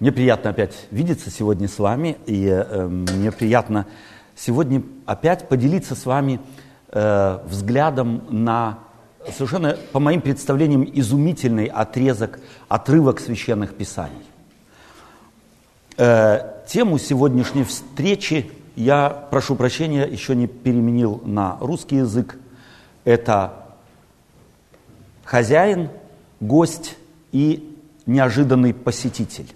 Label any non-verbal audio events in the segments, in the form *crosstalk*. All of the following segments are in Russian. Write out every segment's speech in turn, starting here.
Мне приятно опять видеться сегодня с вами, и э, мне приятно сегодня опять поделиться с вами э, взглядом на совершенно, по моим представлениям, изумительный отрезок, отрывок священных писаний. Э, тему сегодняшней встречи я, прошу прощения, еще не переменил на русский язык. Это хозяин, гость и неожиданный посетитель.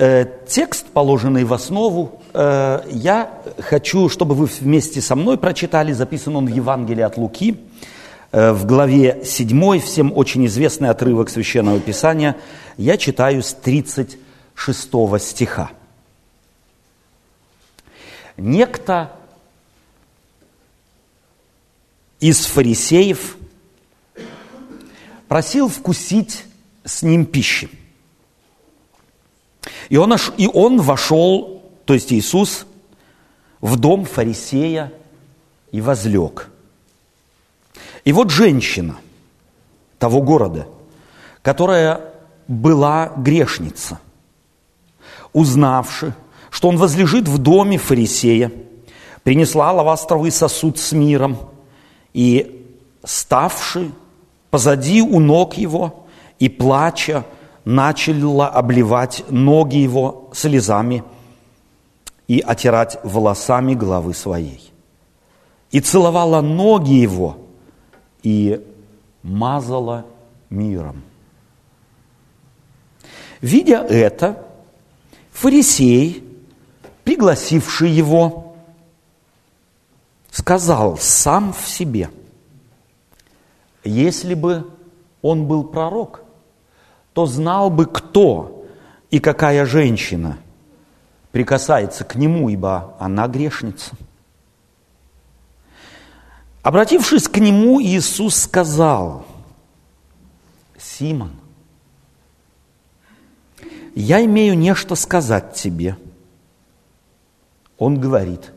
Э, текст, положенный в основу, э, я хочу, чтобы вы вместе со мной прочитали, записан он в Евангелии от Луки, э, в главе 7, всем очень известный отрывок Священного Писания, я читаю с 36 стиха. Некто из фарисеев просил вкусить с ним пищи. И он, и он вошел, то есть Иисус, в дом фарисея и возлег. И вот женщина того города, которая была грешница, узнавши, что он возлежит в доме фарисея, принесла лавастровый сосуд с миром и, ставши позади у ног его и плача, начала обливать ноги его слезами и отирать волосами головы своей. И целовала ноги его и мазала миром. Видя это, фарисей, пригласивший его, сказал сам в себе, если бы он был пророк – то знал бы, кто и какая женщина прикасается к нему, ибо она грешница. Обратившись к нему, Иисус сказал, Симон, я имею нечто сказать тебе. Он говорит,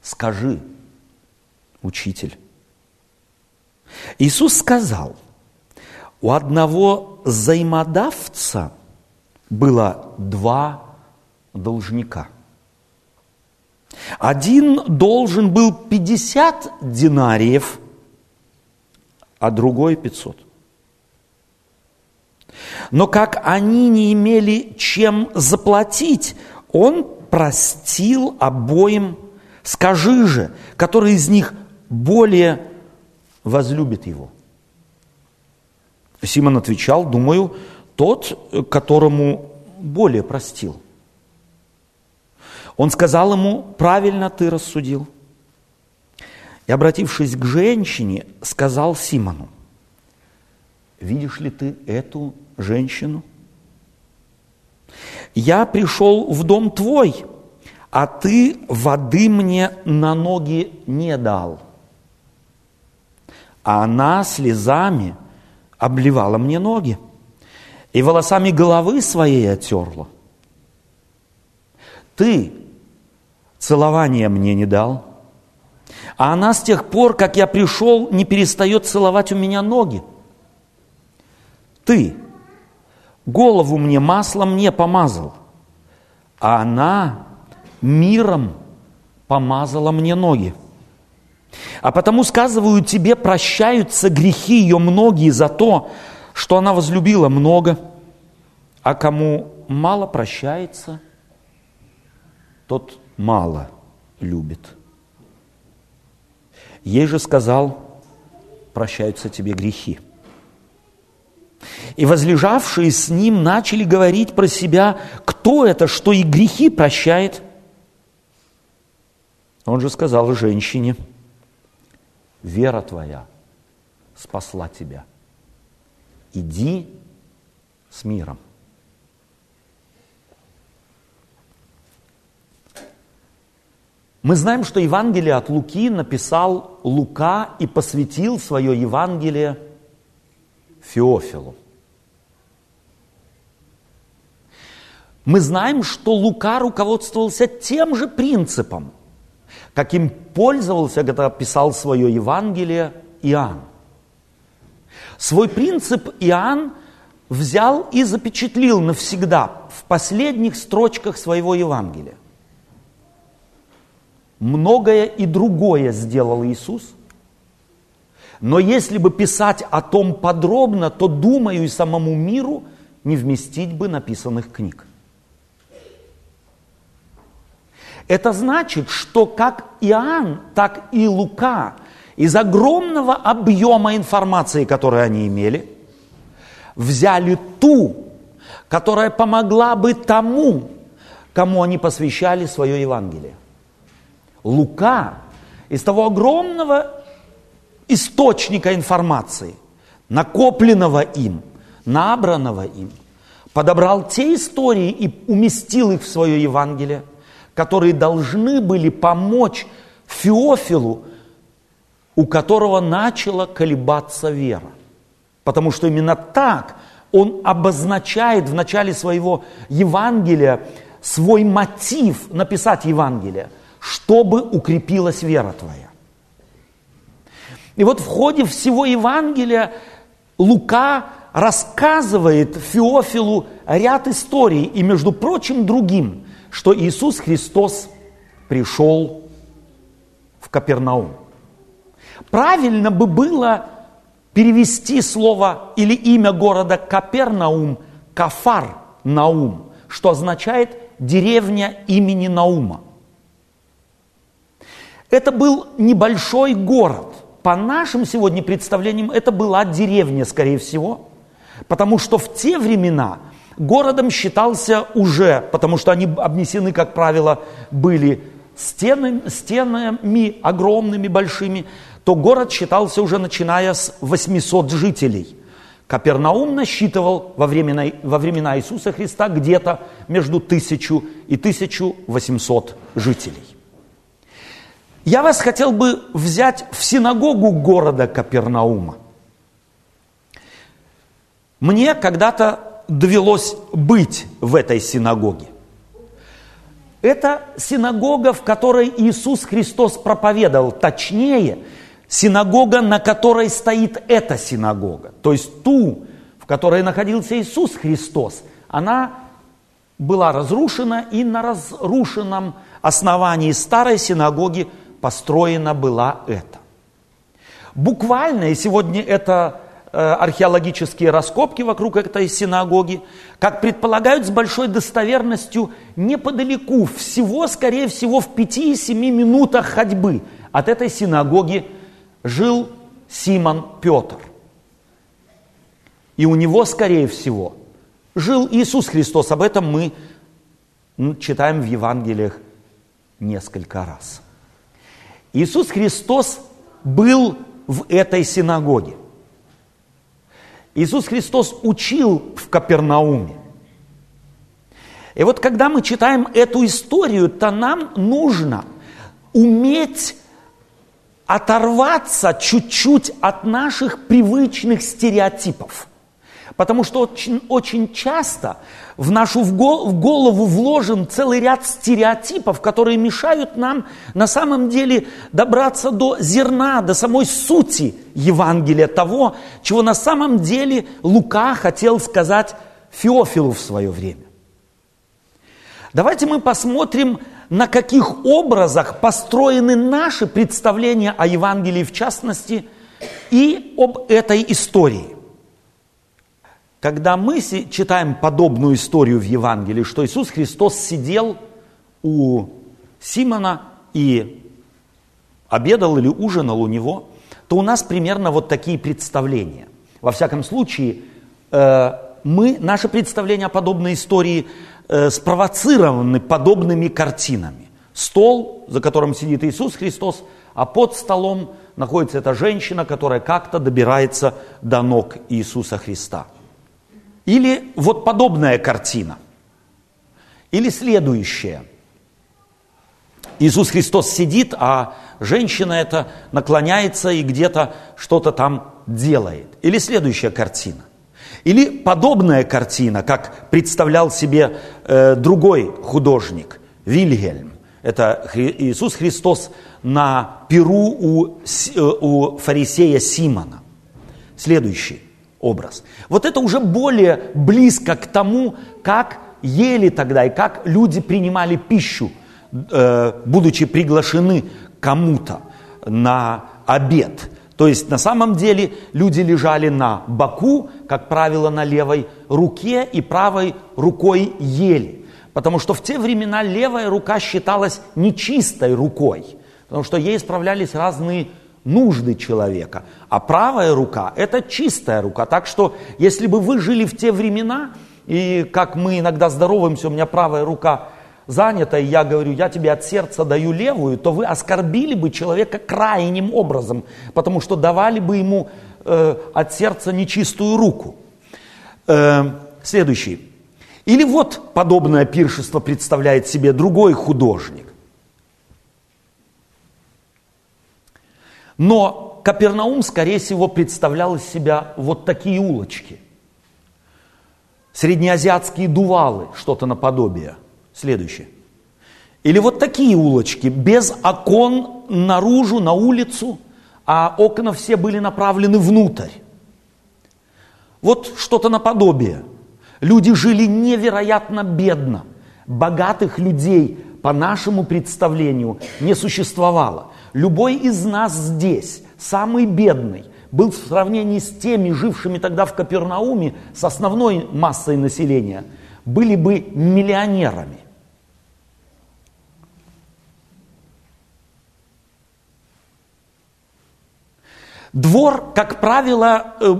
скажи, учитель. Иисус сказал – у одного взаимодавца было два должника. Один должен был 50 динариев, а другой 500. Но как они не имели чем заплатить, он простил обоим, скажи же, который из них более возлюбит его. Симон отвечал, думаю, тот, которому более простил. Он сказал ему, правильно ты рассудил. И, обратившись к женщине, сказал Симону, видишь ли ты эту женщину? Я пришел в дом твой, а ты воды мне на ноги не дал. А она слезами – обливала мне ноги и волосами головы своей отерла. Ты целования мне не дал, а она с тех пор, как я пришел, не перестает целовать у меня ноги. Ты голову мне маслом не помазал, а она миром помазала мне ноги. А потому, сказываю, тебе прощаются грехи ее многие за то, что она возлюбила много, а кому мало прощается, тот мало любит. Ей же сказал, прощаются тебе грехи. И возлежавшие с ним начали говорить про себя, кто это, что и грехи прощает. Он же сказал женщине – вера твоя спасла тебя. Иди с миром. Мы знаем, что Евангелие от Луки написал Лука и посвятил свое Евангелие Феофилу. Мы знаем, что Лука руководствовался тем же принципом – каким пользовался, когда писал свое Евангелие Иоанн. Свой принцип Иоанн взял и запечатлил навсегда в последних строчках своего Евангелия. Многое и другое сделал Иисус. Но если бы писать о том подробно, то, думаю, и самому миру не вместить бы написанных книг. Это значит, что как Иоанн, так и Лука из огромного объема информации, которую они имели, взяли ту, которая помогла бы тому, кому они посвящали свое Евангелие. Лука из того огромного источника информации, накопленного им, набранного им, подобрал те истории и уместил их в свое Евангелие, которые должны были помочь Феофилу, у которого начала колебаться вера. Потому что именно так он обозначает в начале своего Евангелия свой мотив написать Евангелие, чтобы укрепилась вера твоя. И вот в ходе всего Евангелия Лука рассказывает Феофилу ряд историй, и, между прочим, другим, что Иисус Христос пришел в Капернаум. Правильно бы было перевести слово или имя города Капернаум Кафар Наум, что означает деревня имени Наума. Это был небольшой город. По нашим сегодня представлениям это была деревня, скорее всего, потому что в те времена городом считался уже, потому что они обнесены, как правило, были стенами, стенами огромными, большими, то город считался уже начиная с 800 жителей. Капернаум насчитывал во времена, во времена Иисуса Христа где-то между 1000 и 1800 жителей. Я вас хотел бы взять в синагогу города Капернаума. Мне когда-то довелось быть в этой синагоге. Это синагога, в которой Иисус Христос проповедовал, точнее – Синагога, на которой стоит эта синагога, то есть ту, в которой находился Иисус Христос, она была разрушена, и на разрушенном основании старой синагоги построена была эта. Буквально, и сегодня это археологические раскопки вокруг этой синагоги, как предполагают с большой достоверностью, неподалеку, всего, скорее всего, в 5-7 минутах ходьбы от этой синагоги жил Симон Петр. И у него, скорее всего, жил Иисус Христос. Об этом мы читаем в Евангелиях несколько раз. Иисус Христос был в этой синагоге. Иисус Христос учил в Капернауме. И вот когда мы читаем эту историю, то нам нужно уметь оторваться чуть-чуть от наших привычных стереотипов. Потому что очень, очень часто в нашу в голову вложен целый ряд стереотипов, которые мешают нам на самом деле добраться до зерна, до самой сути Евангелия, того, чего на самом деле Лука хотел сказать Феофилу в свое время. Давайте мы посмотрим на каких образах построены наши представления о Евангелии в частности и об этой истории. Когда мы читаем подобную историю в Евангелии, что Иисус Христос сидел у Симона и обедал или ужинал у него, то у нас примерно вот такие представления. Во всяком случае, э, мы, наше представление о подобной истории э, спровоцированы подобными картинами. Стол, за которым сидит Иисус Христос, а под столом находится эта женщина, которая как-то добирается до ног Иисуса Христа. Или вот подобная картина. Или следующая. Иисус Христос сидит, а женщина эта наклоняется и где-то что-то там делает. Или следующая картина. Или подобная картина, как представлял себе э, другой художник, Вильгельм. Это Хри- Иисус Христос на перу у, э, у фарисея Симона. Следующий. Образ. Вот это уже более близко к тому, как ели тогда и как люди принимали пищу, э, будучи приглашены кому-то на обед. То есть на самом деле люди лежали на боку, как правило, на левой руке и правой рукой ели. Потому что в те времена левая рука считалась нечистой рукой, потому что ей справлялись разные нужды человека. А правая рука – это чистая рука. Так что, если бы вы жили в те времена, и как мы иногда здороваемся, у меня правая рука занята, и я говорю, я тебе от сердца даю левую, то вы оскорбили бы человека крайним образом, потому что давали бы ему э, от сердца нечистую руку. Э, следующий. Или вот подобное пиршество представляет себе другой художник. Но Капернаум, скорее всего, представлял из себя вот такие улочки. Среднеазиатские дувалы, что-то наподобие. Следующее. Или вот такие улочки, без окон наружу, на улицу, а окна все были направлены внутрь. Вот что-то наподобие. Люди жили невероятно бедно. Богатых людей, по нашему представлению, не существовало. Любой из нас здесь, самый бедный, был в сравнении с теми, жившими тогда в Капернауме, с основной массой населения, были бы миллионерами. Двор, как правило, э,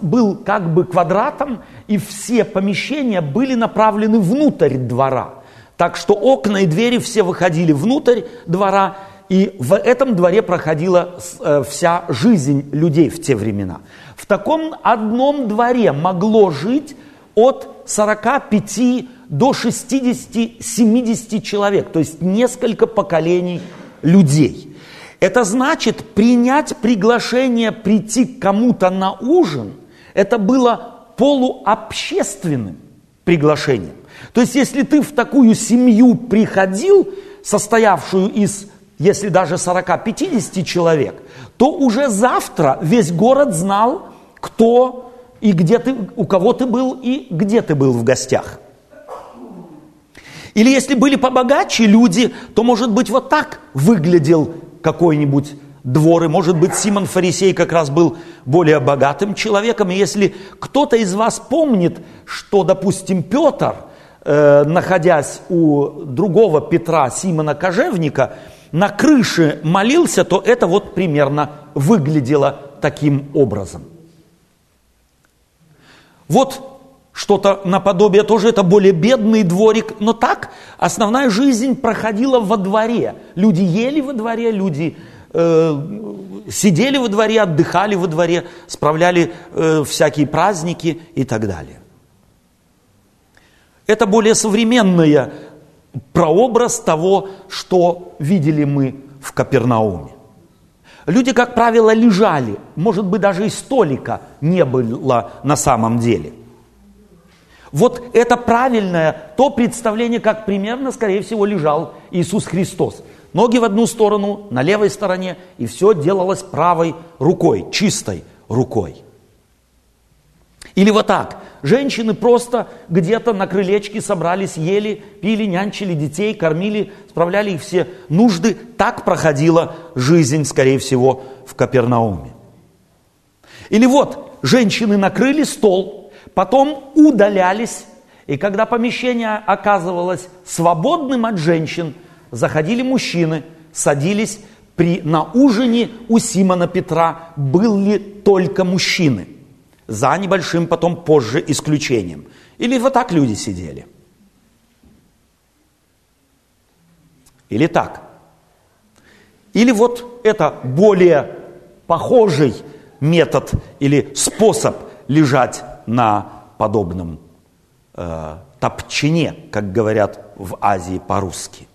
был как бы квадратом, и все помещения были направлены внутрь двора. Так что окна и двери все выходили внутрь двора, и в этом дворе проходила э, вся жизнь людей в те времена. В таком одном дворе могло жить от 45 до 60-70 человек, то есть несколько поколений людей. Это значит принять приглашение прийти к кому-то на ужин, это было полуобщественным приглашением. То есть если ты в такую семью приходил, состоявшую из если даже 40-50 человек, то уже завтра весь город знал, кто и где ты, у кого ты был и где ты был в гостях. Или если были побогаче люди, то, может быть, вот так выглядел какой-нибудь двор, и, может быть, Симон Фарисей как раз был более богатым человеком. И если кто-то из вас помнит, что, допустим, Петр, э, находясь у другого Петра, Симона Кожевника, на крыше молился, то это вот примерно выглядело таким образом. Вот что-то наподобие тоже, это более бедный дворик, но так основная жизнь проходила во дворе. Люди ели во дворе, люди э, сидели во дворе, отдыхали во дворе, справляли э, всякие праздники и так далее. Это более современная прообраз того, что видели мы в Капернауме. Люди, как правило, лежали, может быть, даже и столика не было на самом деле. Вот это правильное, то представление, как примерно, скорее всего, лежал Иисус Христос. Ноги в одну сторону, на левой стороне, и все делалось правой рукой, чистой рукой. Или вот так. Женщины просто где-то на крылечке собрались, ели, пили, нянчили детей, кормили, справляли их все нужды. Так проходила жизнь, скорее всего, в Капернауме. Или вот, женщины накрыли стол, потом удалялись, и когда помещение оказывалось свободным от женщин, заходили мужчины, садились при, на ужине у Симона Петра были только мужчины – за небольшим потом позже исключением. Или вот так люди сидели. Или так. Или вот это более похожий метод или способ лежать на подобном э, топчине, как говорят в Азии по-русски.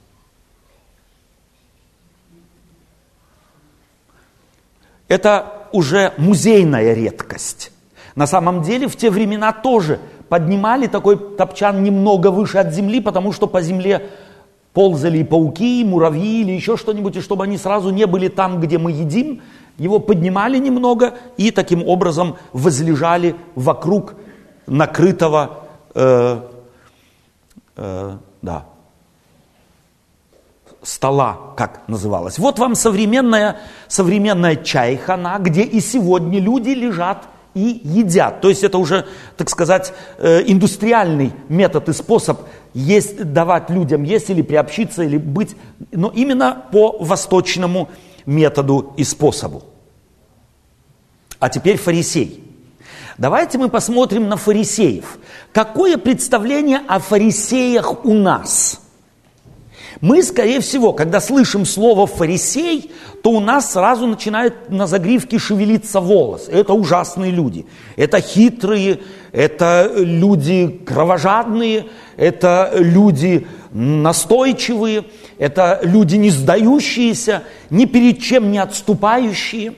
Это уже музейная редкость. На самом деле в те времена тоже поднимали такой топчан немного выше от земли, потому что по земле ползали и пауки, и муравьи или еще что-нибудь, и чтобы они сразу не были там, где мы едим, его поднимали немного и таким образом возлежали вокруг накрытого, э, э, да, стола, как называлось. Вот вам современная, современная чайхана, где и сегодня люди лежат и едят. То есть это уже, так сказать, э, индустриальный метод и способ есть, давать людям есть или приобщиться, или быть, но именно по восточному методу и способу. А теперь фарисей. Давайте мы посмотрим на фарисеев. Какое представление о фарисеях у нас? Мы, скорее всего, когда слышим слово «фарисей», то у нас сразу начинает на загривке шевелиться волос. Это ужасные люди. Это хитрые, это люди кровожадные, это люди настойчивые, это люди не сдающиеся, ни перед чем не отступающие.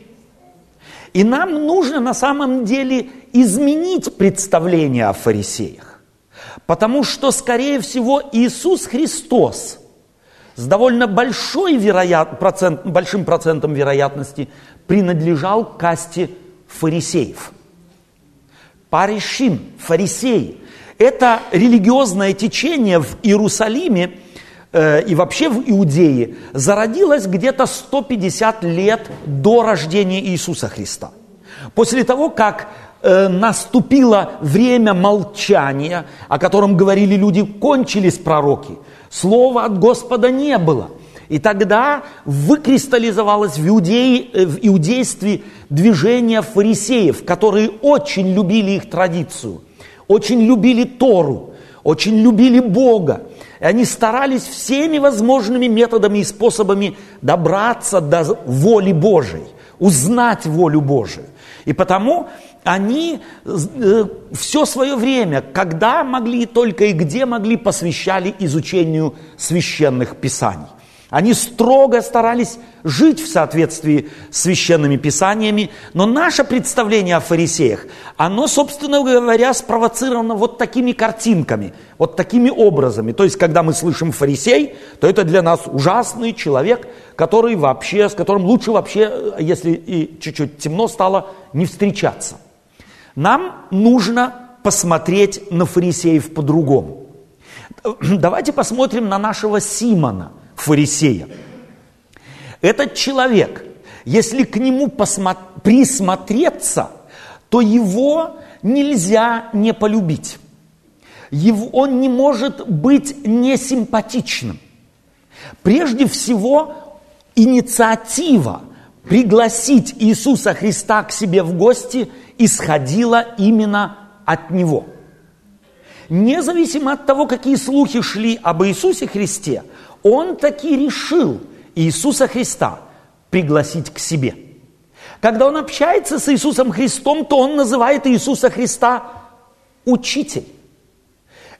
И нам нужно на самом деле изменить представление о фарисеях. Потому что, скорее всего, Иисус Христос – с довольно большой вероят, процент, большим процентом вероятности принадлежал касте фарисеев. Паришим, фарисеи. Это религиозное течение в Иерусалиме э, и вообще в Иудее зародилось где-то 150 лет до рождения Иисуса Христа. После того, как э, наступило время молчания, о котором говорили люди, кончились пророки – Слова от Господа не было. И тогда выкристаллизовалось в, иудеи, э, в иудействе движение фарисеев, которые очень любили их традицию, очень любили Тору, очень любили Бога. И они старались всеми возможными методами и способами добраться до воли Божией, узнать волю Божию. И потому они э, все свое время, когда могли только и где могли, посвящали изучению священных писаний. Они строго старались жить в соответствии с священными писаниями, но наше представление о фарисеях, оно, собственно говоря, спровоцировано вот такими картинками, вот такими образами. То есть, когда мы слышим фарисей, то это для нас ужасный человек, который вообще, с которым лучше вообще, если и чуть-чуть темно стало, не встречаться. Нам нужно посмотреть на фарисеев по-другому. *clears throat* Давайте посмотрим на нашего Симона, фарисея. Этот человек, если к нему присмотреться, то его нельзя не полюбить. Его, он не может быть несимпатичным. Прежде всего, инициатива пригласить Иисуса Христа к себе в гости – исходила именно от него. Независимо от того, какие слухи шли об Иисусе Христе, он таки решил Иисуса Христа пригласить к себе. Когда он общается с Иисусом Христом, то он называет Иисуса Христа учитель.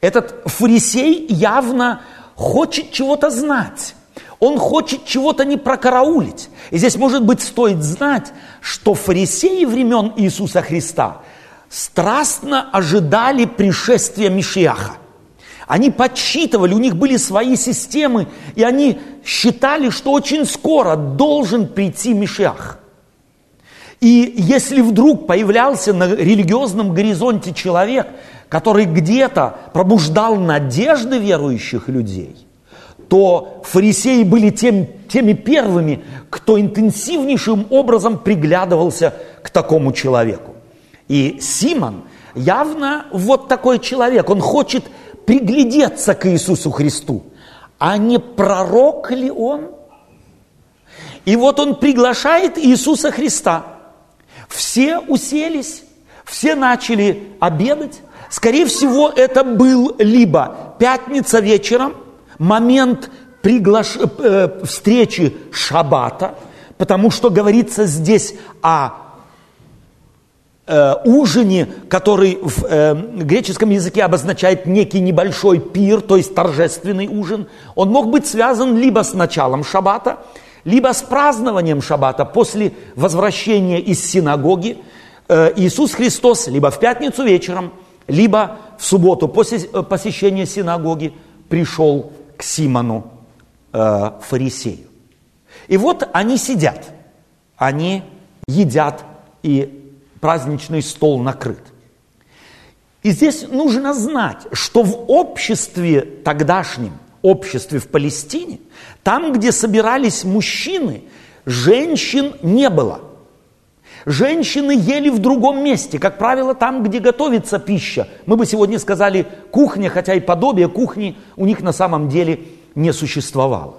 Этот фарисей явно хочет чего-то знать. Он хочет чего-то не прокараулить. И здесь, может быть, стоит знать, что фарисеи времен Иисуса Христа страстно ожидали пришествия Мишиаха. Они подсчитывали, у них были свои системы, и они считали, что очень скоро должен прийти Мишиах. И если вдруг появлялся на религиозном горизонте человек, который где-то пробуждал надежды верующих людей – то фарисеи были тем, теми первыми, кто интенсивнейшим образом приглядывался к такому человеку. И Симон явно вот такой человек, он хочет приглядеться к Иисусу Христу. А не пророк ли он? И вот он приглашает Иисуса Христа. Все уселись, все начали обедать. Скорее всего, это был либо пятница вечером, момент приглаш... э, встречи шаббата, потому что говорится здесь о э, ужине, который в э, греческом языке обозначает некий небольшой пир, то есть торжественный ужин. Он мог быть связан либо с началом шаббата, либо с празднованием шаббата после возвращения из синагоги. Э, Иисус Христос либо в пятницу вечером, либо в субботу после э, посещения синагоги пришел Симону э, фарисею. И вот они сидят, они едят и праздничный стол накрыт. И здесь нужно знать, что в обществе тогдашнем, обществе в Палестине, там, где собирались мужчины, женщин не было. Женщины ели в другом месте, как правило, там, где готовится пища. Мы бы сегодня сказали кухня, хотя и подобие кухни у них на самом деле не существовало.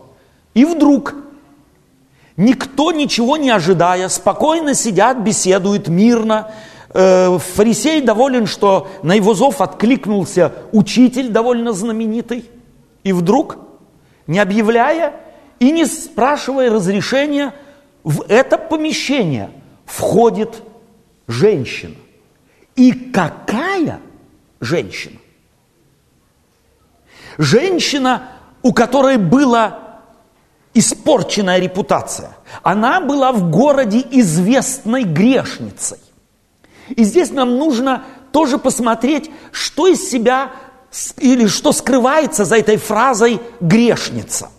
И вдруг Никто ничего не ожидая, спокойно сидят, беседуют мирно. Э, фарисей доволен, что на его зов откликнулся учитель довольно знаменитый. И вдруг, не объявляя и не спрашивая разрешения, в это помещение входит женщина. И какая женщина? Женщина, у которой было испорченная репутация. Она была в городе известной грешницей. И здесь нам нужно тоже посмотреть, что из себя или что скрывается за этой фразой «грешница».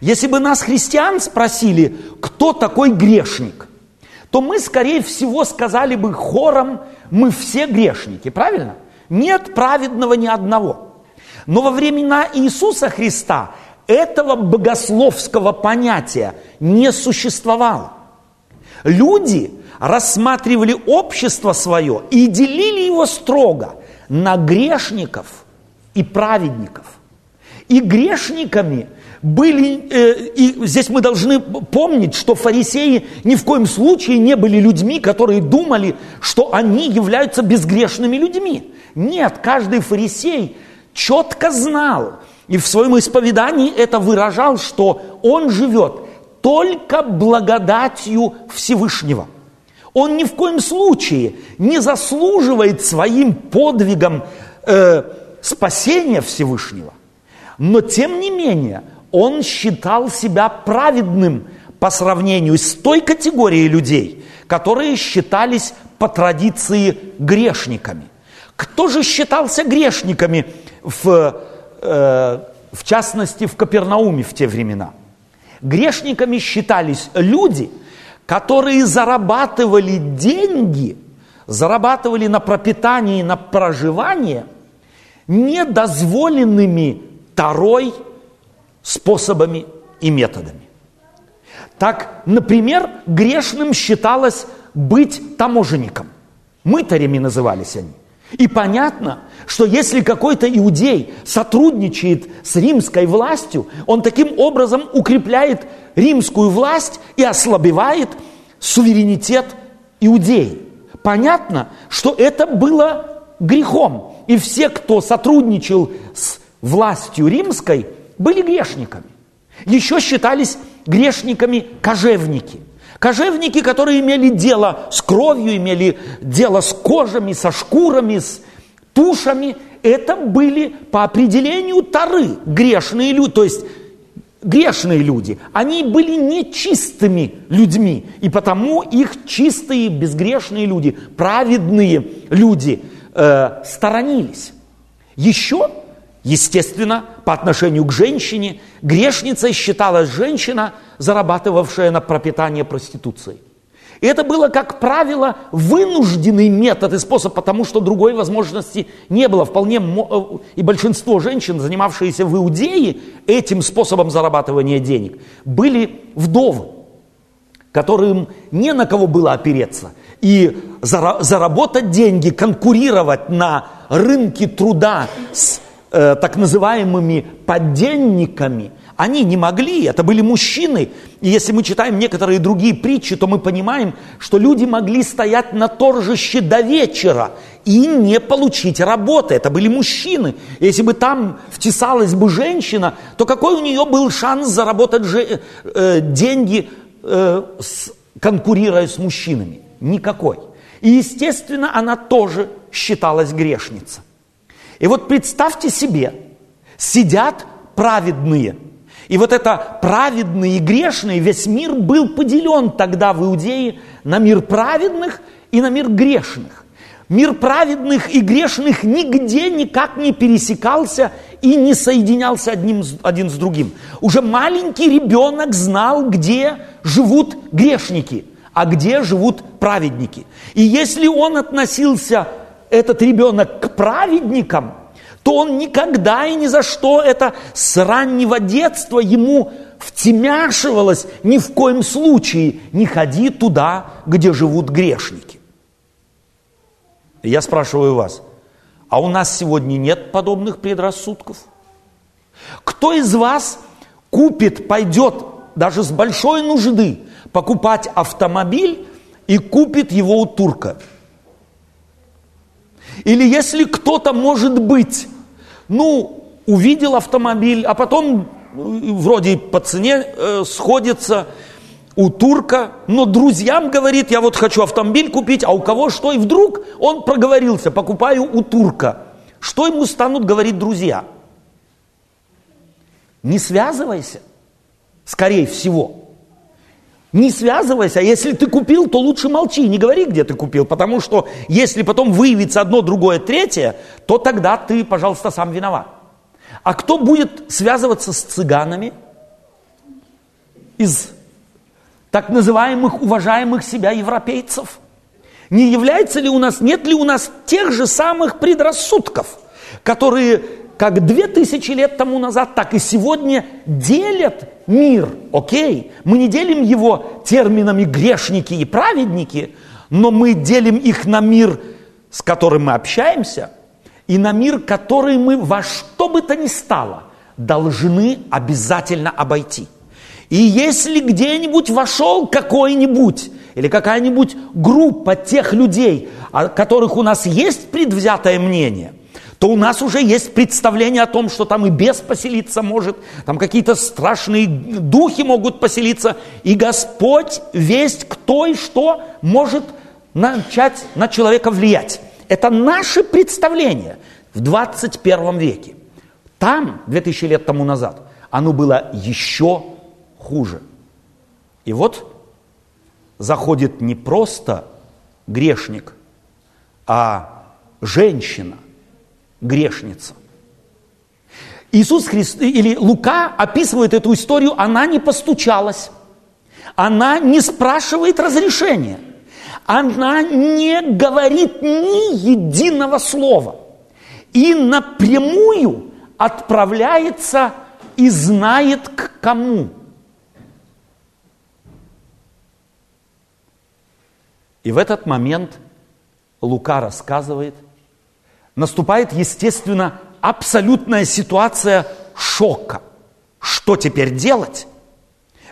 Если бы нас, христиан, спросили, кто такой грешник, то мы, скорее всего, сказали бы хором «мы все грешники», правильно? Нет праведного ни одного. Но во времена Иисуса Христа этого богословского понятия не существовало. Люди рассматривали общество свое и делили его строго на грешников и праведников. И грешниками были, э, и здесь мы должны помнить, что фарисеи ни в коем случае не были людьми, которые думали, что они являются безгрешными людьми. Нет, каждый фарисей четко знал, и в своем исповедании это выражал, что он живет только благодатью Всевышнего. Он ни в коем случае не заслуживает своим подвигом э, спасения Всевышнего. Но тем не менее, он считал себя праведным по сравнению с той категорией людей, которые считались по традиции грешниками. Кто же считался грешниками в Э, в частности в Капернауме в те времена. Грешниками считались люди, которые зарабатывали деньги, зарабатывали на пропитание и на проживание недозволенными Тарой способами и методами. Так, например, грешным считалось быть таможенником. Мытарями назывались они. И понятно, что если какой-то иудей сотрудничает с римской властью, он таким образом укрепляет римскую власть и ослабевает суверенитет иудеи. Понятно, что это было грехом. И все, кто сотрудничал с властью римской, были грешниками. Еще считались грешниками кожевники – Кожевники, которые имели дело с кровью, имели дело с кожами, со шкурами, с тушами, это были по определению тары, грешные люди, то есть грешные люди. Они были нечистыми людьми, и потому их чистые, безгрешные люди, праведные люди э, сторонились. Еще Естественно, по отношению к женщине, грешницей считалась женщина, зарабатывавшая на пропитание проституцией. И это было, как правило, вынужденный метод и способ, потому что другой возможности не было. Вполне э, и большинство женщин, занимавшиеся в Иудее этим способом зарабатывания денег, были вдовы, которым не на кого было опереться. И заработать деньги, конкурировать на рынке труда с э, так называемыми подденниками, они не могли, это были мужчины. И если мы читаем некоторые другие притчи, то мы понимаем, что люди могли стоять на торжище до вечера и не получить работы. Это были мужчины. Если бы там втесалась бы женщина, то какой у нее был шанс заработать же, э, деньги, э, с, конкурируя с мужчинами? Никакой. И, естественно, она тоже считалась грешницей. И вот представьте себе, сидят праведные. И вот это праведные и грешные, весь мир был поделен тогда в Иудее на мир праведных и на мир грешных. Мир праведных и грешных нигде никак не пересекался и не соединялся одним, один с другим. Уже маленький ребенок знал, где живут грешники, а где живут праведники. И если он относился, этот ребенок, к праведникам, то он никогда и ни за что это с раннего детства ему втемяшивалось ни в коем случае не ходи туда, где живут грешники. Я спрашиваю вас, а у нас сегодня нет подобных предрассудков? Кто из вас купит, пойдет даже с большой нужды покупать автомобиль и купит его у турка? Или если кто-то, может быть, ну, увидел автомобиль, а потом ну, вроде по цене э, сходится у турка, но друзьям говорит, я вот хочу автомобиль купить, а у кого что? И вдруг он проговорился, покупаю у турка. Что ему станут говорить друзья? Не связывайся, скорее всего. Не связывайся, а если ты купил, то лучше молчи, не говори, где ты купил, потому что если потом выявится одно, другое, третье, то тогда ты, пожалуйста, сам виноват. А кто будет связываться с цыганами из так называемых уважаемых себя европейцев? Не является ли у нас, нет ли у нас тех же самых предрассудков, которые как две тысячи лет тому назад, так и сегодня делят мир, окей? Мы не делим его терминами грешники и праведники, но мы делим их на мир, с которым мы общаемся – и на мир, который мы во что бы то ни стало должны обязательно обойти. И если где-нибудь вошел какой-нибудь или какая-нибудь группа тех людей, о которых у нас есть предвзятое мнение, то у нас уже есть представление о том, что там и бес поселиться может, там какие-то страшные духи могут поселиться, и Господь весть кто и что может начать на человека влиять. Это наше представление в 21 веке. Там, 2000 лет тому назад, оно было еще хуже. И вот заходит не просто грешник, а женщина, грешница. Иисус Христ, или Лука описывает эту историю, она не постучалась, она не спрашивает разрешения – она не говорит ни единого слова и напрямую отправляется и знает к кому. И в этот момент Лука рассказывает, наступает, естественно, абсолютная ситуация шока. Что теперь делать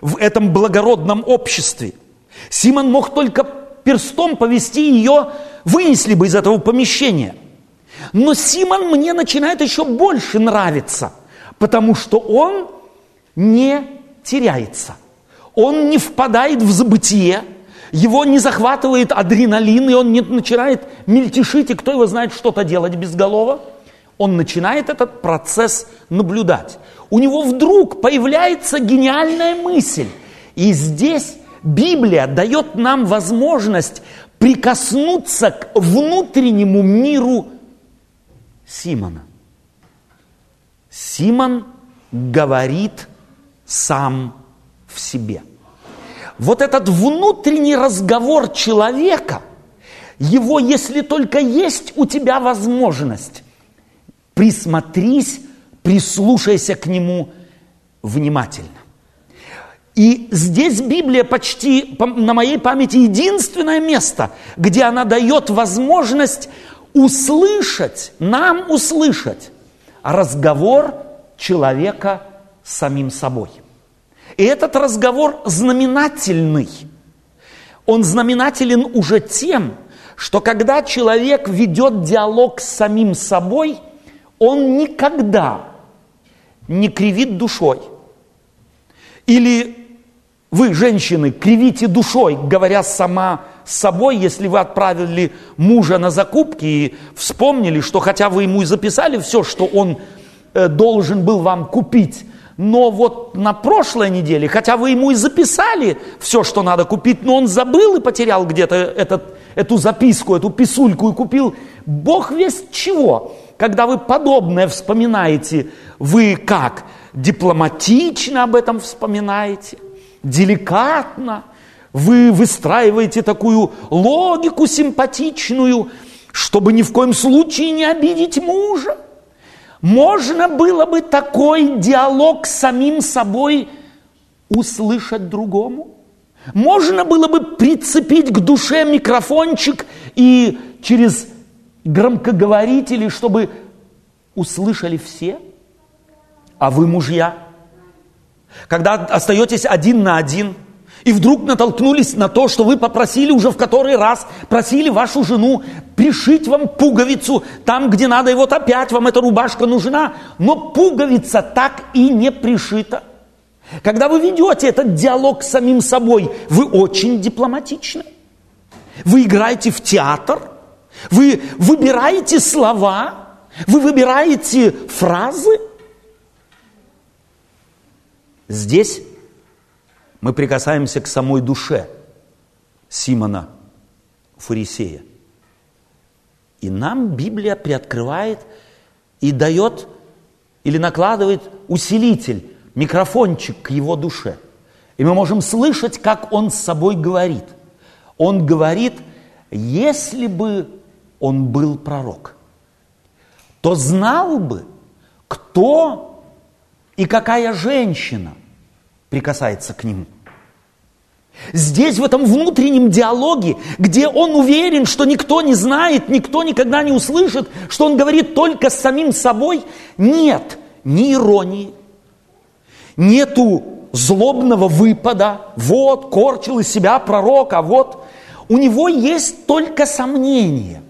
в этом благородном обществе? Симон мог только перстом повести ее, вынесли бы из этого помещения. Но Симон мне начинает еще больше нравиться, потому что он не теряется. Он не впадает в забытие, его не захватывает адреналин, и он не начинает мельтешить, и кто его знает что-то делать без голова. Он начинает этот процесс наблюдать. У него вдруг появляется гениальная мысль. И здесь Библия дает нам возможность прикоснуться к внутреннему миру Симона. Симон говорит сам в себе. Вот этот внутренний разговор человека, его, если только есть у тебя возможность, присмотрись, прислушайся к нему внимательно. И здесь Библия почти, на моей памяти, единственное место, где она дает возможность услышать, нам услышать разговор человека с самим собой. И этот разговор знаменательный. Он знаменателен уже тем, что когда человек ведет диалог с самим собой, он никогда не кривит душой. Или вы, женщины, кривите душой, говоря сама с собой, если вы отправили мужа на закупки и вспомнили, что хотя вы ему и записали все, что он э, должен был вам купить, но вот на прошлой неделе, хотя вы ему и записали все, что надо купить, но он забыл и потерял где-то этот, эту записку, эту писульку и купил Бог весть чего. Когда вы подобное вспоминаете, вы как? Дипломатично об этом вспоминаете – деликатно, Вы выстраиваете такую логику симпатичную, чтобы ни в коем случае не обидеть мужа. Можно было бы такой диалог с самим собой услышать другому. Можно было бы прицепить к душе микрофончик и через громкоговорители, чтобы услышали все. А вы мужья, когда остаетесь один на один – и вдруг натолкнулись на то, что вы попросили уже в который раз, просили вашу жену пришить вам пуговицу там, где надо, и вот опять вам эта рубашка нужна, но пуговица так и не пришита. Когда вы ведете этот диалог с самим собой, вы очень дипломатичны. Вы играете в театр, вы выбираете слова, вы выбираете фразы. Здесь мы прикасаемся к самой душе Симона Фарисея. И нам Библия приоткрывает и дает или накладывает усилитель, микрофончик к его душе. И мы можем слышать, как он с собой говорит. Он говорит, если бы он был пророк, то знал бы, кто и какая женщина прикасается к нему. Здесь, в этом внутреннем диалоге, где он уверен, что никто не знает, никто никогда не услышит, что он говорит только с самим собой, нет ни иронии, нету злобного выпада, вот, корчил из себя пророк, а вот. У него есть только сомнение.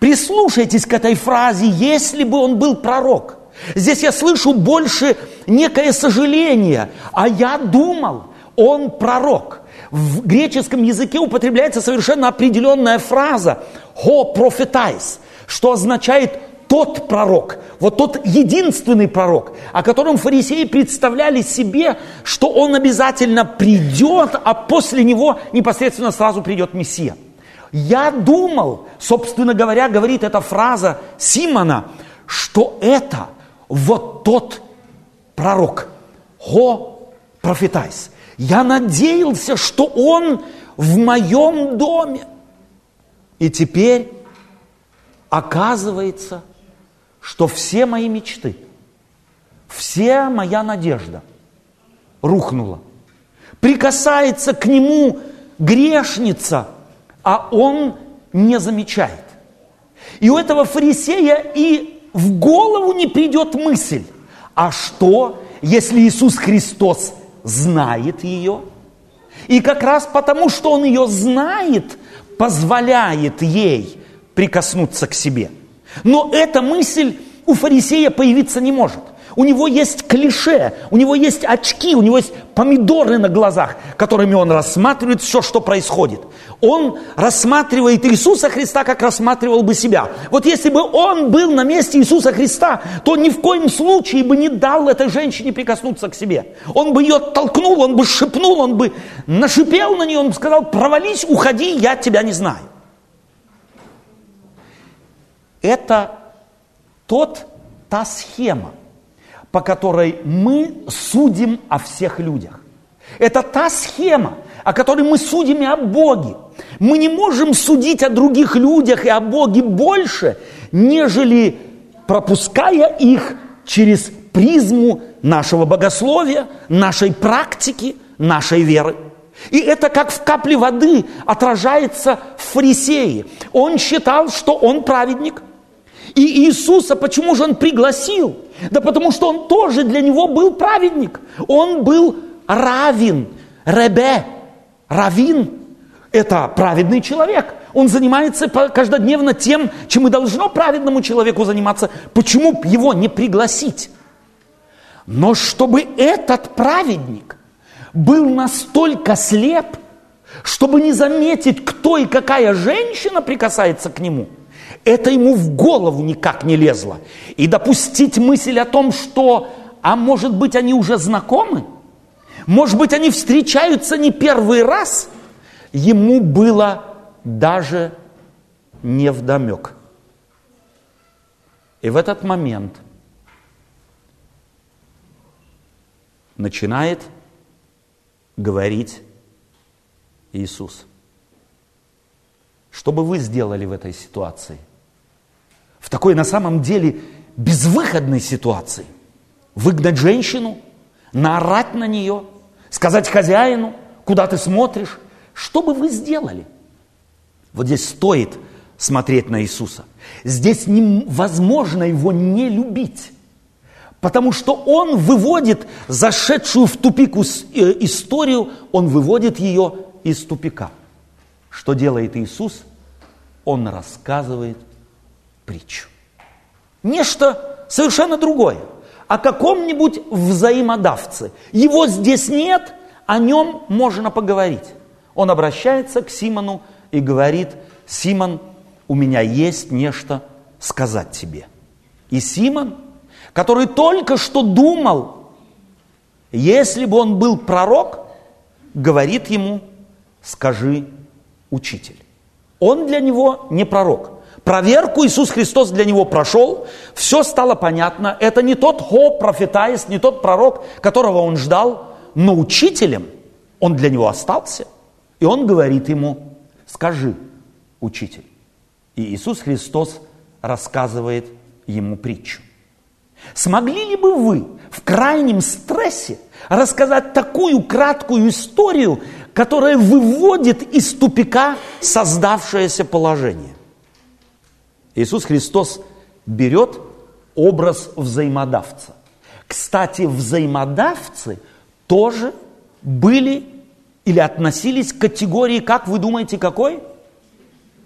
Прислушайтесь к этой фразе, если бы он был пророк. Здесь я слышу больше некое сожаление, а я думал, он пророк. В греческом языке употребляется совершенно определенная фраза «ho prophetais», что означает тот пророк, вот тот единственный пророк, о котором фарисеи представляли себе, что он обязательно придет, а после него непосредственно сразу придет Мессия. Я думал, собственно говоря, говорит эта фраза Симона, что это вот тот пророк, ὁ προφήτης. Я надеялся, что он в моем доме. И теперь оказывается, что все мои мечты, вся моя надежда рухнула. Прикасается к нему грешница, а он не замечает. И у этого фарисея и в голову не придет мысль, а что, если Иисус Христос знает ее? И как раз потому, что Он ее знает, позволяет ей прикоснуться к себе. Но эта мысль у фарисея появиться не может – у него есть клише, у него есть очки, у него есть помидоры на глазах, которыми он рассматривает все, что происходит. Он рассматривает Иисуса Христа, как рассматривал бы себя. Вот если бы он был на месте Иисуса Христа, то ни в коем случае бы не дал этой женщине прикоснуться к себе. Он бы ее толкнул, он бы шепнул, он бы нашипел на нее, он бы сказал, провались, уходи, я тебя не знаю. Это тот, та схема, по которой мы судим о всех людях. Это та схема, о которой мы судим и о Боге. Мы не можем судить о других людях и о Боге больше, нежели пропуская их через призму нашего богословия, нашей практики, нашей веры. И это как в капле воды отражается в фарисее. Он считал, что он праведник, и Иисуса, почему же он пригласил? Да потому что он тоже для него был праведник. Он был равин, ребе, равин. Это праведный человек. Он занимается каждодневно тем, чем и должно праведному человеку заниматься. Почему его не пригласить? Но чтобы этот праведник был настолько слеп, чтобы не заметить, кто и какая женщина прикасается к нему – это ему в голову никак не лезло. И допустить мысль о том, что, а может быть, они уже знакомы, может быть, они встречаются не первый раз, ему было даже не вдомек. И в этот момент начинает говорить Иисус, что бы вы сделали в этой ситуации? В такой на самом деле безвыходной ситуации. Выгнать женщину, наорать на нее, сказать хозяину, куда ты смотришь. Что бы вы сделали? Вот здесь стоит смотреть на Иисуса. Здесь невозможно его не любить. Потому что он выводит зашедшую в тупик э, историю, он выводит ее из тупика. Что делает Иисус? Он рассказывает притчу. Нечто совершенно другое. О каком-нибудь взаимодавце. Его здесь нет, о нем можно поговорить. Он обращается к Симону и говорит, Симон, у меня есть нечто сказать тебе. И Симон, который только что думал, если бы он был пророк, говорит ему, скажи учитель. Он для него не пророк. Проверку Иисус Христос для него прошел, все стало понятно. Это не тот хо, профетаис, не тот пророк, которого он ждал, но учителем он для него остался. И он говорит ему, скажи, учитель. И Иисус Христос рассказывает ему притчу. Смогли ли бы вы в крайнем стрессе рассказать такую краткую историю, которая выводит из тупика создавшееся положение? Иисус Христос берет образ взаимодавца. Кстати, взаимодавцы тоже были или относились к категории, как вы думаете, какой?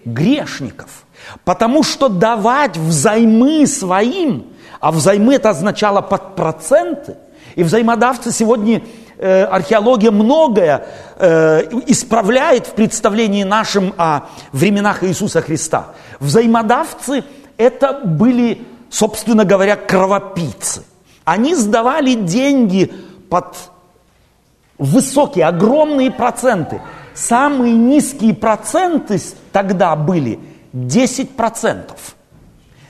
Грешников. Потому что давать взаймы своим, а взаймы это означало под проценты, и взаимодавцы сегодня э, археология многое э, исправляет в представлении нашем о временах Иисуса Христа. Взаимодавцы это были, собственно говоря, кровопийцы. Они сдавали деньги под высокие, огромные проценты. Самые низкие проценты тогда были 10%.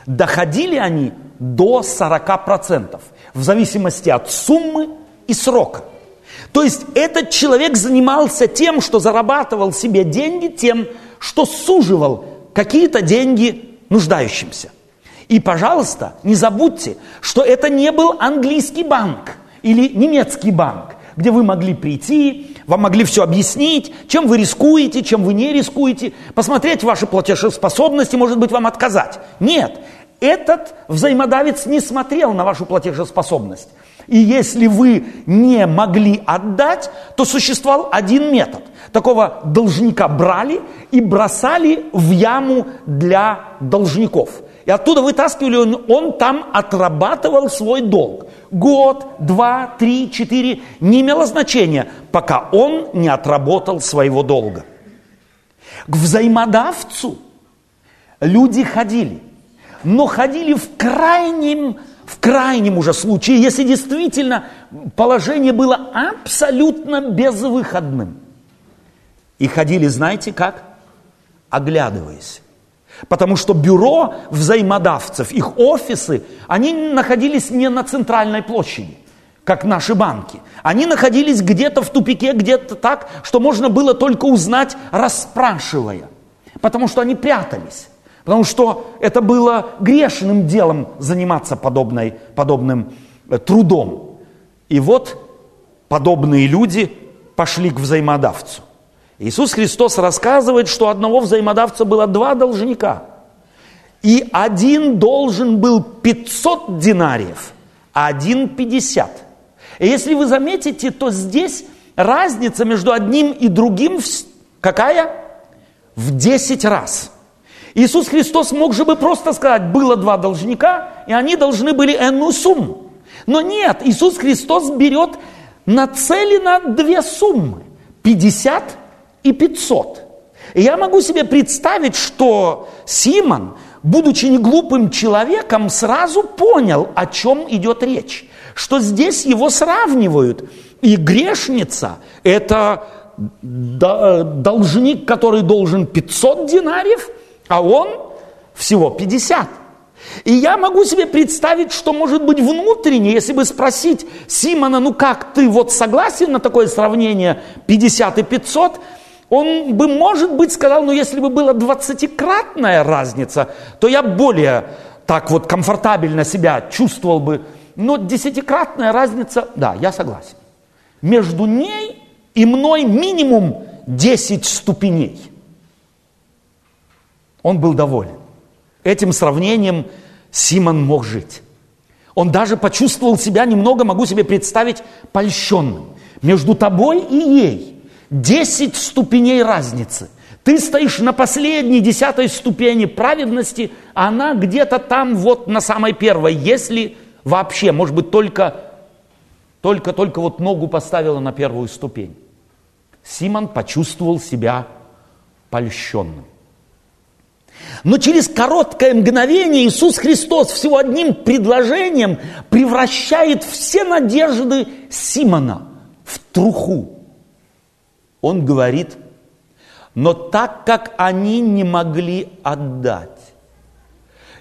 Доходили они до 40%, в зависимости от суммы и срока. То есть этот человек занимался тем, что зарабатывал себе деньги, тем, что суживал какие-то деньги нуждающимся. И, пожалуйста, не забудьте, что это не был английский банк или немецкий банк, где вы могли прийти, вам могли все объяснить, чем вы рискуете, чем вы не рискуете, посмотреть ваши платежеспособности, может быть, вам отказать. Нет, этот взаимодавец не смотрел на вашу платежеспособность. И если вы не могли отдать, то существовал один метод. Такого должника брали и бросали в яму для должников. И оттуда вытаскивали, он, он там отрабатывал свой долг. Год, два, три, четыре, не имело значения, пока он не отработал своего долга. К взаимодавцу люди ходили, но ходили в крайнем в крайнем уже случае, если действительно положение было абсолютно безвыходным. И ходили, знаете как? Оглядываясь. Потому что бюро взаимодавцев, их офисы, они находились не на центральной площади, как наши банки. Они находились где-то в тупике, где-то так, что можно было только узнать, расспрашивая. Потому что они прятались. Потому что это было грешным делом заниматься подобной, подобным э, трудом. И вот подобные люди пошли к взаимодавцу. Иисус Христос рассказывает, что одного взаимодавца было два должника. И один должен был 500 динариев, а один 50. И если вы заметите, то здесь разница между одним и другим какая? В 10 раз. Иисус Христос мог же бы просто сказать, было два должника, и они должны были энную сумму. Но нет, Иисус Христос берет нацелено две суммы. 50 и 500. И я могу себе представить, что Симон, будучи не глупым человеком, сразу понял, о чем идет речь. Что здесь его сравнивают. И грешница – это должник, который должен 500 динариев – а он всего 50. И я могу себе представить, что может быть внутренне, если бы спросить Симона, ну как ты вот согласен на такое сравнение 50 и 500, Он бы, может быть, сказал, ну, если бы была двадцатикратная разница, то я более так вот комфортабельно себя чувствовал бы. Но десятикратная разница, да, я согласен. Между ней и мной минимум 10 ступеней. Он был доволен. Этим сравнением Симон мог жить. Он даже почувствовал себя немного, могу себе представить, польщенным. Между тобой и ей Десять ступеней разницы. Ты стоишь на последней, десятой ступени праведности, а она где-то там вот на самой первой, если вообще, может быть, только, только, только вот ногу поставила на первую ступень. Симон почувствовал себя польщенным. Но через короткое мгновение Иисус Христос всего одним предложением превращает все надежды Симона в труху он говорит, но так как они не могли отдать,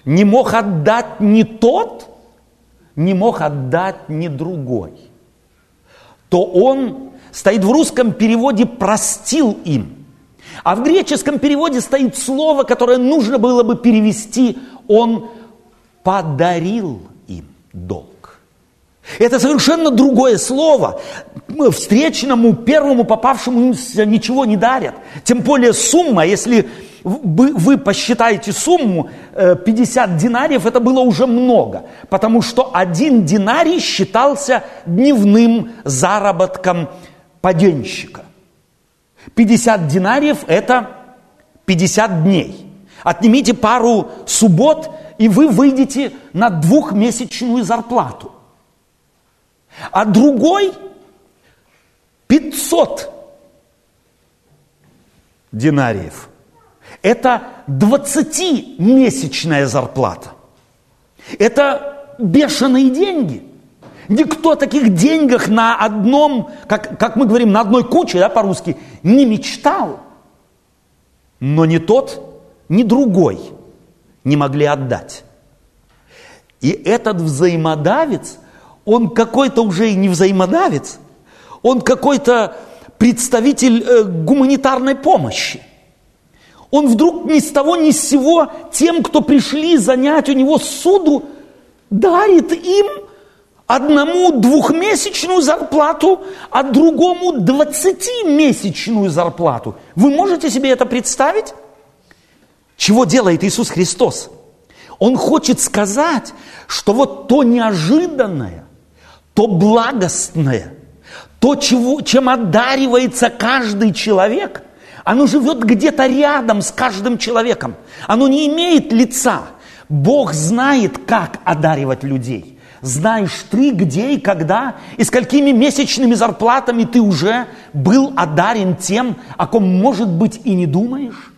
не мог отдать ни тот, не мог отдать ни другой, то он, стоит в русском переводе, простил им. А в греческом переводе стоит слово, которое нужно было бы перевести, он подарил им долг. Это совершенно другое слово. Встречному, первому попавшему ничего не дарят. Тем более сумма, если вы посчитаете сумму 50 э, динариев, это было уже много. Потому что один динарий считался дневным заработком паденщика. 50 динариев – это 50 дней. Отнимите пару суббот, и вы выйдете на двухмесячную зарплату – а другой 500 динариев. Это 20-месячная зарплата. Это бешеные деньги. Никто о таких деньгах на одном, как, как мы говорим, на одной куче, да, по-русски, не мечтал. Но ни тот, ни другой не могли отдать. И этот взаимодавец он какой-то уже и не взаимодавец, он какой-то представитель э, гуманитарной помощи. Он вдруг ни с того ни с сего тем, кто пришли занять у него суду, дарит им одному двухмесячную зарплату, а другому двадцатимесячную зарплату. Вы можете себе это представить? Чего делает Иисус Христос? Он хочет сказать, что вот то неожиданное, то благостное, то, чего, чем одаривается каждый человек, оно живет где-то рядом с каждым человеком. Оно не имеет лица. Бог знает, как одаривать людей. Знаешь ты, где и когда, и сколькими месячными зарплатами ты уже был одарен тем, о ком, может быть, и не думаешь?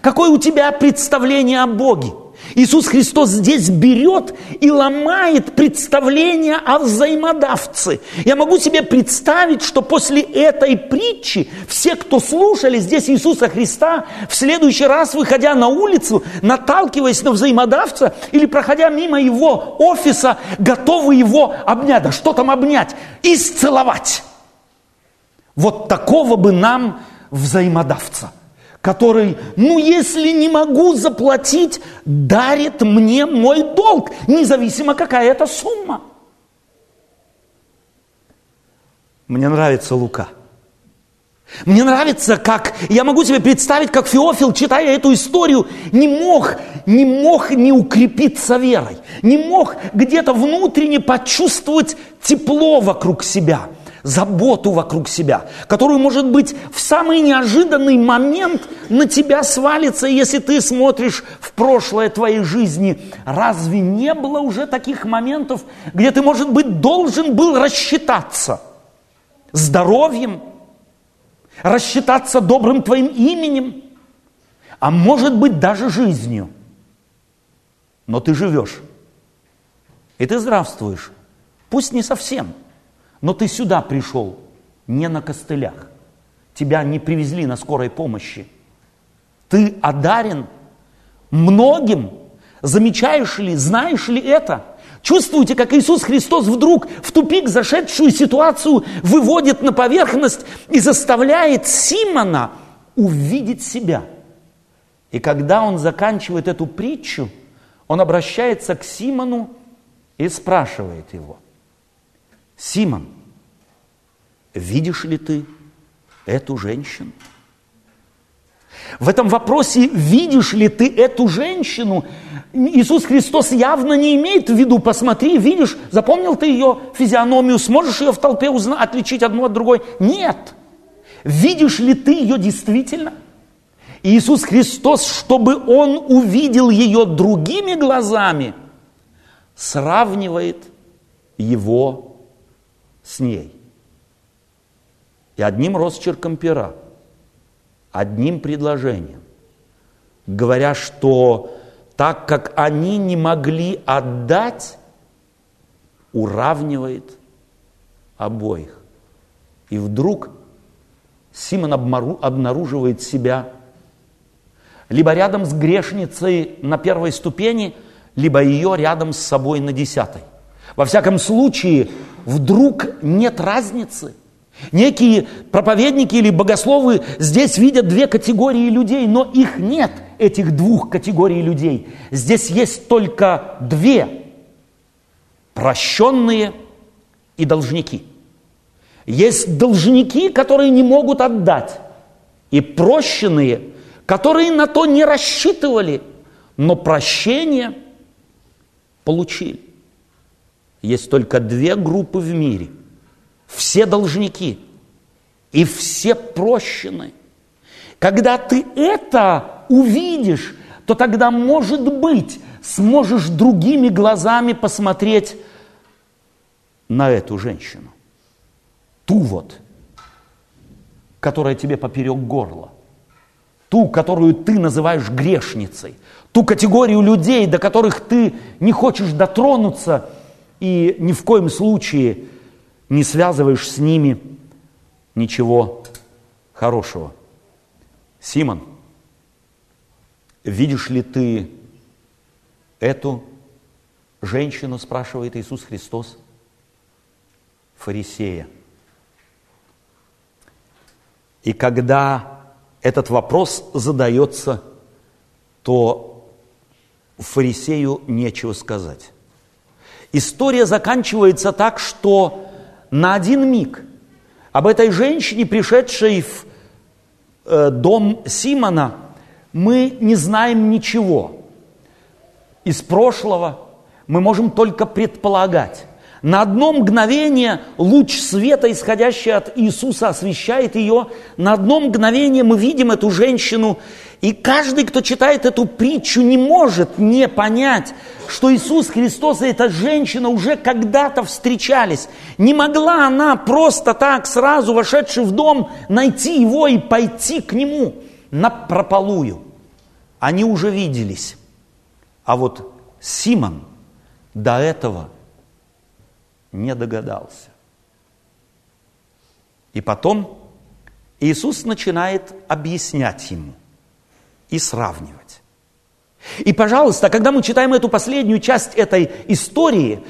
Какое у тебя представление о Боге? Иисус Христос здесь берет и ломает представление о взаимодавце. Я могу себе представить, что после этой притчи все, кто слушали здесь Иисуса Христа, в следующий раз, выходя на улицу, наталкиваясь на взаимодавца или проходя мимо его офиса, готовы его обнять. Да что там обнять? Исцеловать. Вот такого бы нам взаимодавца который, ну если не могу заплатить, дарит мне мой долг, независимо какая это сумма. Мне нравится Лука. Мне нравится, как я могу себе представить, как Феофил, читая эту историю, не мог, не мог не укрепиться верой, не мог где-то внутренне почувствовать тепло вокруг себя – заботу вокруг себя, которую, может быть, в самый неожиданный момент на тебя свалится, если ты смотришь в прошлое твоей жизни. Разве не было уже таких моментов, где ты, может быть, должен был рассчитаться здоровьем, рассчитаться добрым твоим именем, а может быть даже жизнью. Но ты живешь, и ты здравствуешь, пусть не совсем – но ты сюда пришел не на костылях. Тебя не привезли на скорой помощи. Ты одарен многим. Замечаешь ли, знаешь ли это, Чувствуете, как Иисус Христос вдруг в тупик зашедшую ситуацию выводит на поверхность и заставляет Симона увидеть себя. И когда он заканчивает эту притчу, он обращается к Симону и спрашивает его, Симон, видишь ли ты эту женщину? В этом вопросе, видишь ли ты эту женщину, Иисус Христос явно не имеет в виду, посмотри, видишь, запомнил ты ее физиономию, сможешь ее в толпе узнать, отличить одну от другой? Нет. Видишь ли ты ее действительно? Иисус Христос, чтобы Он увидел ее другими глазами, сравнивает его с ней. И одним росчерком пера, одним предложением, говоря, что так как они не могли отдать, уравнивает обоих. И вдруг Симон обнаруживает себя либо рядом с грешницей на первой ступени, либо ее рядом с собой на десятой. Во всяком случае, вдруг нет разницы. Некие проповедники или богословы здесь видят две категории людей, но их нет, этих двух категорий людей. Здесь есть только две – прощенные и должники. Есть должники, которые не могут отдать, и прощенные, которые на то не рассчитывали, но прощение получили. Есть только две группы в мире. Все должники и все прощены. Когда ты это увидишь, то тогда, может быть, сможешь другими глазами посмотреть на эту женщину. Ту вот, которая тебе поперек горла. Ту, которую ты называешь грешницей. Ту категорию людей, до которых ты не хочешь дотронуться и ни в коем случае не связываешь с ними ничего хорошего. Симон, видишь ли ты эту женщину, спрашивает Иисус Христос, фарисея. И когда этот вопрос задается, то фарисею нечего сказать. История заканчивается так, что на один миг об этой женщине, пришедшей в э, дом Симона, мы не знаем ничего. Из прошлого мы можем только предполагать. На одно мгновение луч света, исходящий от Иисуса, освещает ее. На одно мгновение мы видим эту женщину. И каждый, кто читает эту притчу, не может не понять, что Иисус Христос и эта женщина уже когда-то встречались. Не могла она просто так, сразу вошедший в дом, найти его и пойти к нему на прополую. Они уже виделись. А вот Симон до этого – не догадался. И потом Иисус начинает объяснять ему и сравнивать. И, пожалуйста, когда мы читаем эту последнюю часть этой истории,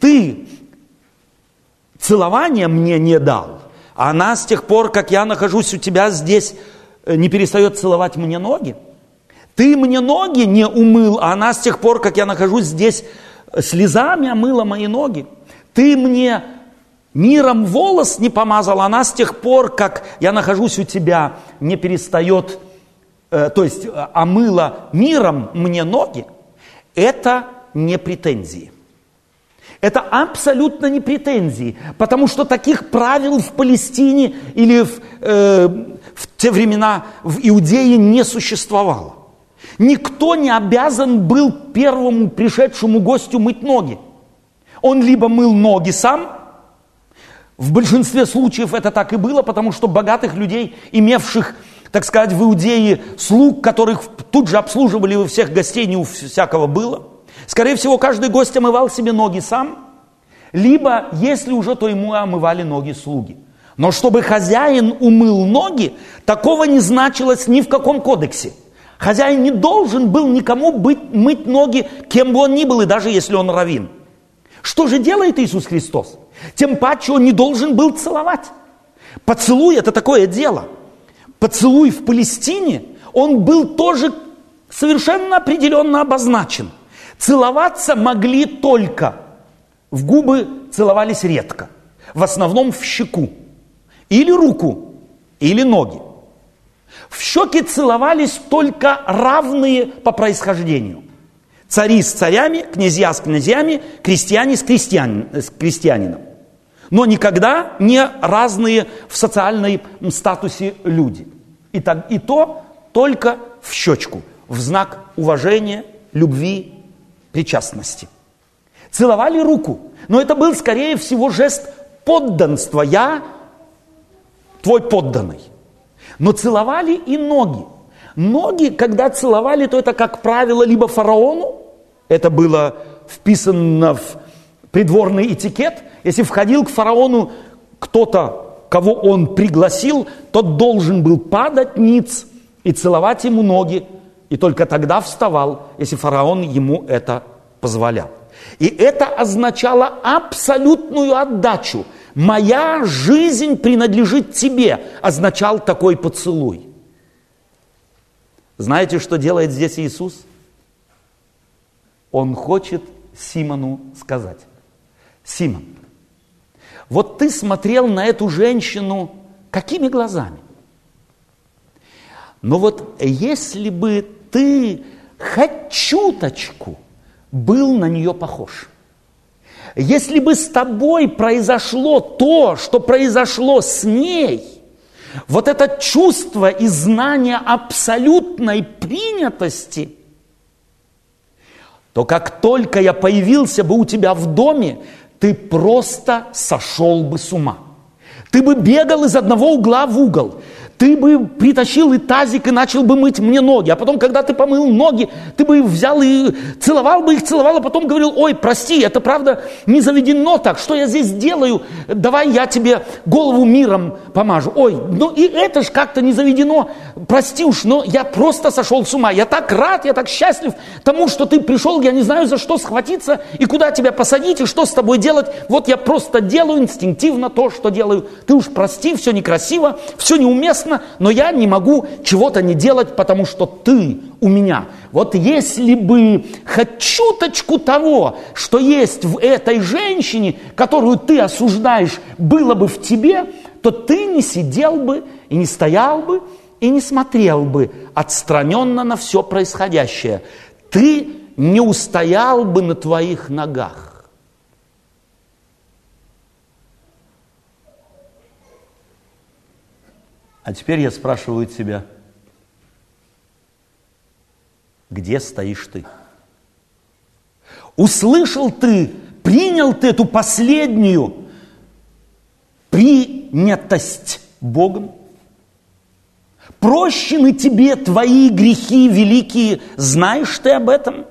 ты целование мне не дал, а она с тех пор, как я нахожусь у тебя здесь, э, не перестает целовать мне ноги. Ты мне ноги не умыл, а она с тех пор, как я нахожусь здесь, э, слезами омыла мои ноги. Ты мне миром волос не помазал, она с тех пор, как я нахожусь у тебя, не перестает, то есть э, омыла миром мне ноги. Это не претензии. Это абсолютно не претензии, потому что таких правил в Палестине или в, э, в те времена в Иудее не существовало. Никто не обязан был первому пришедшему гостю мыть ноги. Он либо мыл ноги сам, в большинстве случаев это так и было, потому что богатых людей, имевших, так сказать, в Иудее слуг, которых тут же обслуживали у всех гостей, не у всякого было. Скорее всего, каждый гость омывал себе ноги сам, либо, если уже, то ему омывали ноги слуги. Но чтобы хозяин умыл ноги, такого не значилось ни в каком кодексе. Хозяин не должен был никому быть, мыть ноги, кем бы он ни был, и даже если он равин. Что же делает Иисус Христос? Тем паче он не должен был целовать. Поцелуй – это такое дело. Поцелуй в Палестине, он был тоже совершенно определенно обозначен. Целоваться могли только в губы целовались редко, в основном в щеку, или руку, или ноги. В щеки целовались только равные по происхождению. Цари с царями, князья с князьями, крестьяне с, крестьян, с крестьянином. Но никогда не разные в социальном статусе люди. И, так, и то только в щечку, в знак уважения, любви, причастности. Целовали руку, но это был, скорее всего, жест подданства. Я твой подданный. Но целовали и ноги. Ноги, когда целовали, то это, как правило, либо фараону, это было вписано в придворный этикет, если входил к фараону кто-то, кого он пригласил, тот должен был падать ниц и целовать ему ноги, и только тогда вставал, если фараон ему это позволял. И это означало абсолютную отдачу. «Моя жизнь принадлежит тебе», означал такой поцелуй. Знаете, что делает здесь Иисус? Он хочет Симону сказать. Симон, вот ты смотрел на эту женщину какими глазами? Но вот если бы ты хоть чуточку был на нее похож, если бы с тобой произошло то, что произошло с ней, вот это чувство и знание абсолютной принятости, то как только я появился бы у тебя в доме, ты просто сошел бы с ума. Ты бы бегал из одного угла в угол ты бы притащил и тазик и начал бы мыть мне ноги. А потом, когда ты помыл ноги, ты бы взял и целовал бы их, целовал, а потом говорил, ой, прости, это правда не заведено так, что я здесь делаю? Давай я тебе голову миром помажу. Ой, ну и это ж как-то не заведено. Прости уж, но я просто сошел с ума. Я так рад, я так счастлив тому, что ты пришел, я не знаю, за что схватиться и куда тебя посадить, и что с тобой делать. Вот я просто делаю инстинктивно то, что делаю. Ты уж прости, все некрасиво, все неуместно, прекрасно, но я не могу чего-то не делать, потому что ты у меня. Вот если бы хоть чуточку того, что есть в этой женщине, которую ты осуждаешь, было бы в тебе, то ты не сидел бы и не стоял бы и не смотрел бы отстраненно на все происходящее. Ты не устоял бы на твоих ногах. А теперь я спрашиваю тебя, где стоишь ты? Услышал ты, принял ты эту последнюю принятость Богом? Прощены тебе твои грехи великие, знаешь ты об этом?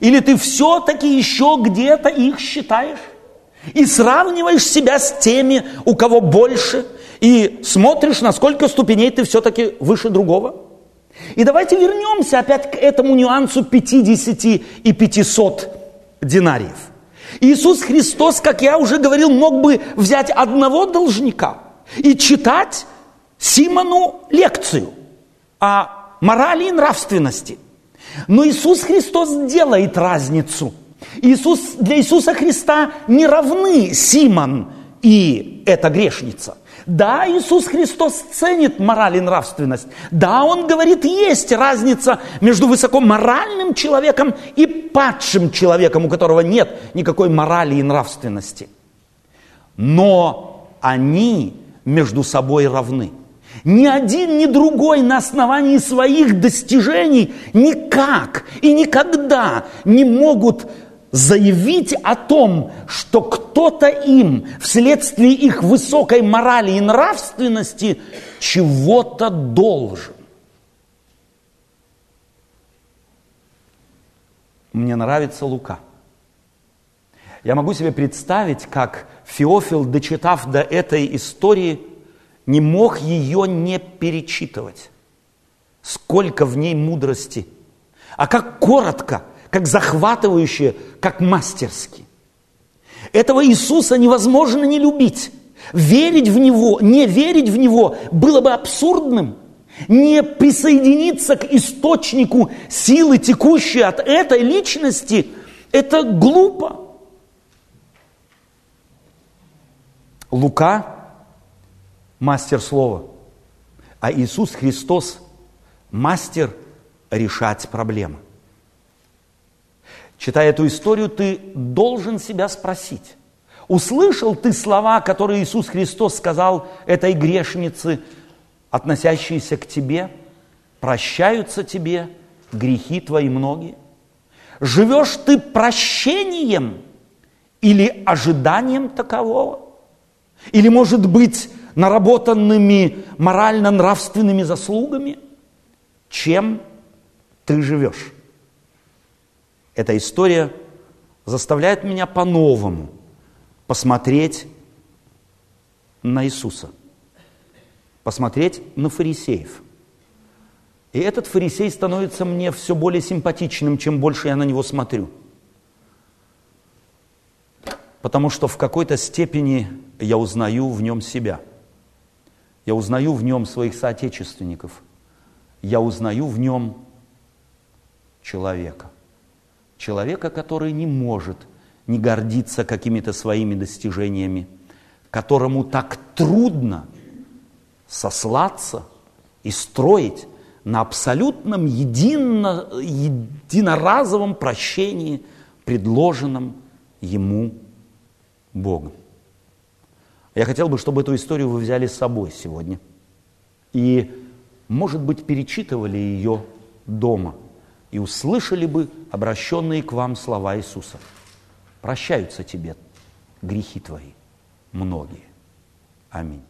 Или ты все-таки еще где-то их считаешь? И сравниваешь себя с теми, у кого больше – и смотришь, на сколько ступеней ты все-таки выше другого. И давайте вернемся опять к этому нюансу 50 и 500 динариев. Иисус Христос, как я уже говорил, мог бы взять одного должника и читать Симону лекцию о морали и нравственности. Но Иисус Христос делает разницу. Иисус, для Иисуса Христа не равны Симон и эта грешница. Да, Иисус Христос ценит мораль и нравственность. Да, Он говорит, есть разница между высокоморальным человеком и падшим человеком, у которого нет никакой морали и нравственности. Но они между собой равны. Ни один, ни другой на основании своих достижений никак и никогда не могут заявить о том, что кто-то им вследствие их высокой морали и нравственности чего-то должен. Мне нравится Лука. Я могу себе представить, как Феофил, дочитав до этой истории, не мог ее не перечитывать. Сколько в ней мудрости. А как коротко – как захватывающе, как мастерски. Этого Иисуса невозможно не любить. Верить в Него, не верить в Него было бы абсурдным. Не присоединиться к источнику силы, текущей от этой личности, это глупо. Лука – мастер слова, а Иисус Христос – мастер решать проблемы. Читая эту историю, ты должен себя спросить, услышал ты слова, которые Иисус Христос сказал этой грешнице, относящиеся к тебе, прощаются тебе грехи твои многие? Живешь ты прощением или ожиданием такового? Или, может быть, наработанными морально-нравственными заслугами? Чем ты живешь? Эта история заставляет меня по-новому посмотреть на Иисуса, посмотреть на фарисеев. И этот фарисей становится мне все более симпатичным, чем больше я на него смотрю. Потому что в какой-то степени я узнаю в нем себя. Я узнаю в нем своих соотечественников. Я узнаю в нем человека. Человека, который не может не гордиться какими-то своими достижениями, которому так трудно сослаться и строить на абсолютном едино, единоразовом прощении, предложенном ему Богом. Я хотел бы, чтобы эту историю вы взяли с собой сегодня. И, может быть, перечитывали ее дома и услышали бы обращенные к вам слова Иисуса. Прощаются тебе грехи твои, многие. Аминь.